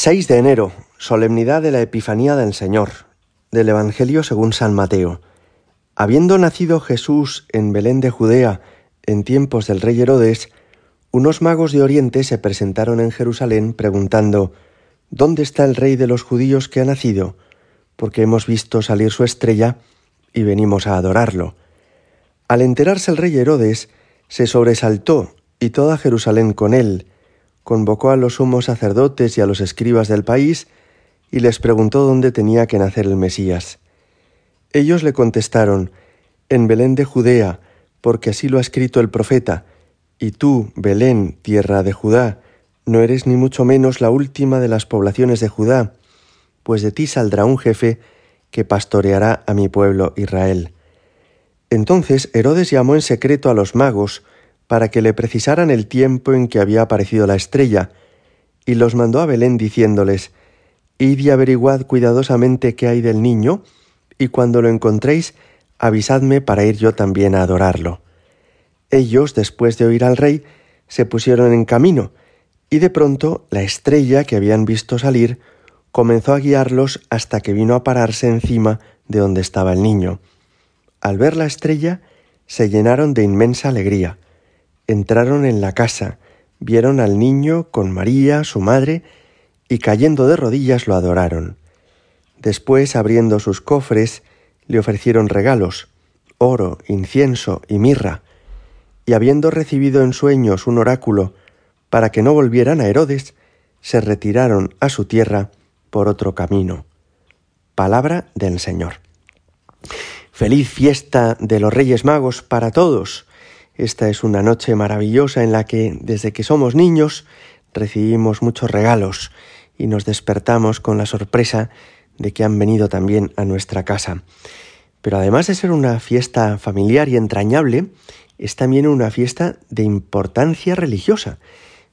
6 de enero, solemnidad de la Epifanía del Señor, del Evangelio según San Mateo. Habiendo nacido Jesús en Belén de Judea en tiempos del rey Herodes, unos magos de Oriente se presentaron en Jerusalén preguntando, ¿Dónde está el rey de los judíos que ha nacido? Porque hemos visto salir su estrella y venimos a adorarlo. Al enterarse el rey Herodes, se sobresaltó y toda Jerusalén con él, convocó a los sumos sacerdotes y a los escribas del país y les preguntó dónde tenía que nacer el Mesías. Ellos le contestaron, En Belén de Judea, porque así lo ha escrito el profeta, y tú, Belén, tierra de Judá, no eres ni mucho menos la última de las poblaciones de Judá, pues de ti saldrá un jefe que pastoreará a mi pueblo Israel. Entonces Herodes llamó en secreto a los magos, para que le precisaran el tiempo en que había aparecido la estrella, y los mandó a Belén diciéndoles, Id y averiguad cuidadosamente qué hay del niño, y cuando lo encontréis, avisadme para ir yo también a adorarlo. Ellos, después de oír al rey, se pusieron en camino, y de pronto la estrella que habían visto salir comenzó a guiarlos hasta que vino a pararse encima de donde estaba el niño. Al ver la estrella, se llenaron de inmensa alegría entraron en la casa, vieron al niño con María, su madre, y cayendo de rodillas lo adoraron. Después, abriendo sus cofres, le ofrecieron regalos, oro, incienso y mirra, y habiendo recibido en sueños un oráculo para que no volvieran a Herodes, se retiraron a su tierra por otro camino. Palabra del Señor. Feliz fiesta de los Reyes Magos para todos. Esta es una noche maravillosa en la que, desde que somos niños, recibimos muchos regalos y nos despertamos con la sorpresa de que han venido también a nuestra casa. Pero además de ser una fiesta familiar y entrañable, es también una fiesta de importancia religiosa,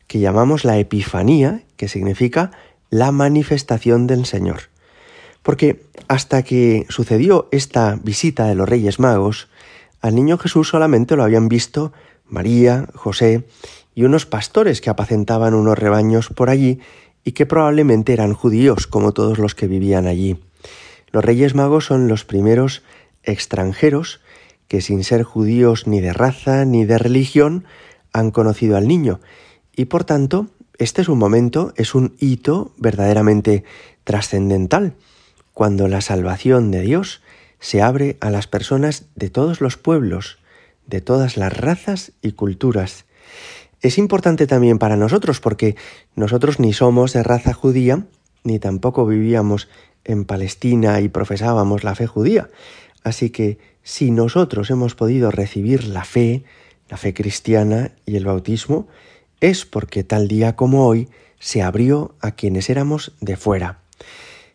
que llamamos la Epifanía, que significa la manifestación del Señor. Porque hasta que sucedió esta visita de los Reyes Magos, al niño Jesús solamente lo habían visto María, José y unos pastores que apacentaban unos rebaños por allí y que probablemente eran judíos como todos los que vivían allí. Los Reyes Magos son los primeros extranjeros que sin ser judíos ni de raza ni de religión han conocido al niño y por tanto este es un momento, es un hito verdaderamente trascendental, cuando la salvación de Dios se abre a las personas de todos los pueblos, de todas las razas y culturas. Es importante también para nosotros porque nosotros ni somos de raza judía, ni tampoco vivíamos en Palestina y profesábamos la fe judía. Así que si nosotros hemos podido recibir la fe, la fe cristiana y el bautismo, es porque tal día como hoy se abrió a quienes éramos de fuera.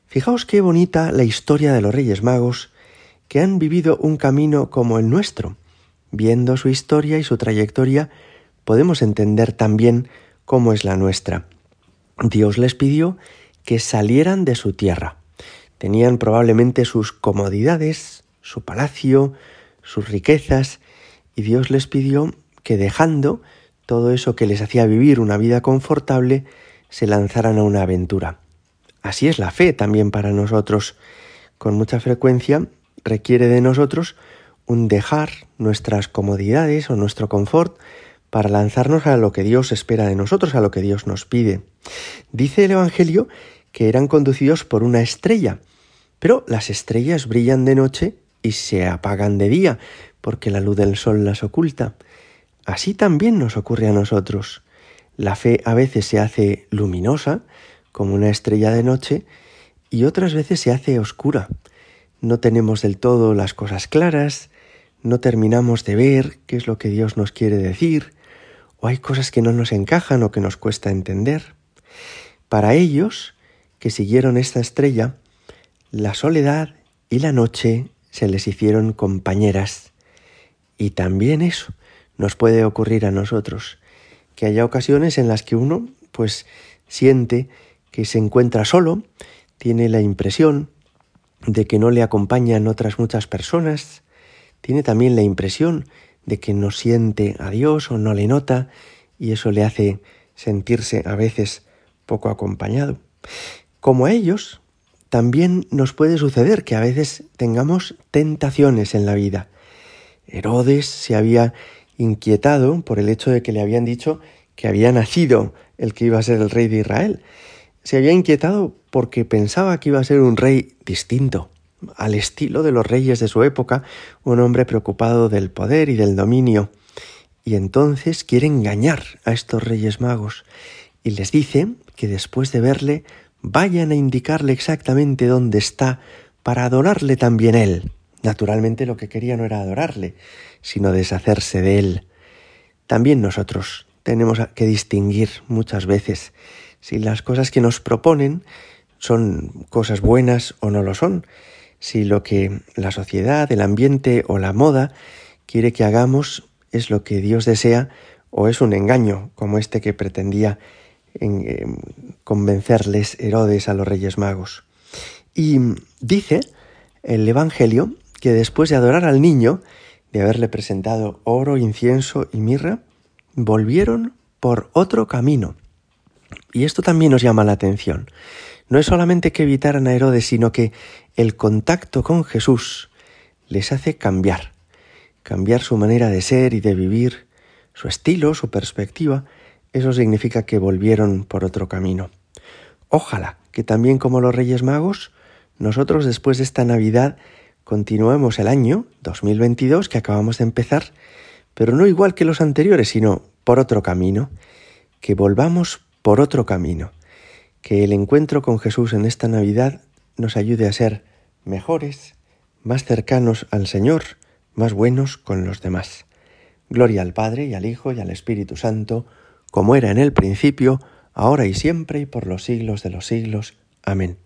Fijaos qué bonita la historia de los Reyes Magos que han vivido un camino como el nuestro. Viendo su historia y su trayectoria, podemos entender también cómo es la nuestra. Dios les pidió que salieran de su tierra. Tenían probablemente sus comodidades, su palacio, sus riquezas, y Dios les pidió que dejando todo eso que les hacía vivir una vida confortable, se lanzaran a una aventura. Así es la fe también para nosotros. Con mucha frecuencia requiere de nosotros un dejar nuestras comodidades o nuestro confort para lanzarnos a lo que Dios espera de nosotros, a lo que Dios nos pide. Dice el Evangelio que eran conducidos por una estrella, pero las estrellas brillan de noche y se apagan de día, porque la luz del sol las oculta. Así también nos ocurre a nosotros. La fe a veces se hace luminosa, como una estrella de noche, y otras veces se hace oscura, no tenemos del todo las cosas claras, no terminamos de ver qué es lo que Dios nos quiere decir, o hay cosas que no nos encajan o que nos cuesta entender. Para ellos, que siguieron esta estrella, la soledad y la noche se les hicieron compañeras. Y también eso nos puede ocurrir a nosotros, que haya ocasiones en las que uno pues siente que se encuentra solo, tiene la impresión de que no le acompañan otras muchas personas, tiene también la impresión de que no siente a Dios o no le nota y eso le hace sentirse a veces poco acompañado. Como a ellos, también nos puede suceder que a veces tengamos tentaciones en la vida. Herodes se había inquietado por el hecho de que le habían dicho que había nacido el que iba a ser el rey de Israel. Se había inquietado porque pensaba que iba a ser un rey distinto, al estilo de los reyes de su época, un hombre preocupado del poder y del dominio. Y entonces quiere engañar a estos reyes magos y les dice que después de verle vayan a indicarle exactamente dónde está para adorarle también él. Naturalmente lo que quería no era adorarle, sino deshacerse de él. También nosotros tenemos que distinguir muchas veces si las cosas que nos proponen son cosas buenas o no lo son, si lo que la sociedad, el ambiente o la moda quiere que hagamos es lo que Dios desea o es un engaño, como este que pretendía en, eh, convencerles Herodes a los Reyes Magos. Y dice el Evangelio que después de adorar al niño, de haberle presentado oro, incienso y mirra, volvieron por otro camino. Y esto también nos llama la atención. No es solamente que evitaran a Herodes, sino que el contacto con Jesús les hace cambiar, cambiar su manera de ser y de vivir, su estilo, su perspectiva, eso significa que volvieron por otro camino. Ojalá que también como los Reyes Magos, nosotros después de esta Navidad continuemos el año 2022 que acabamos de empezar, pero no igual que los anteriores, sino por otro camino, que volvamos por otro camino, que el encuentro con Jesús en esta Navidad nos ayude a ser mejores, más cercanos al Señor, más buenos con los demás. Gloria al Padre y al Hijo y al Espíritu Santo, como era en el principio, ahora y siempre y por los siglos de los siglos. Amén.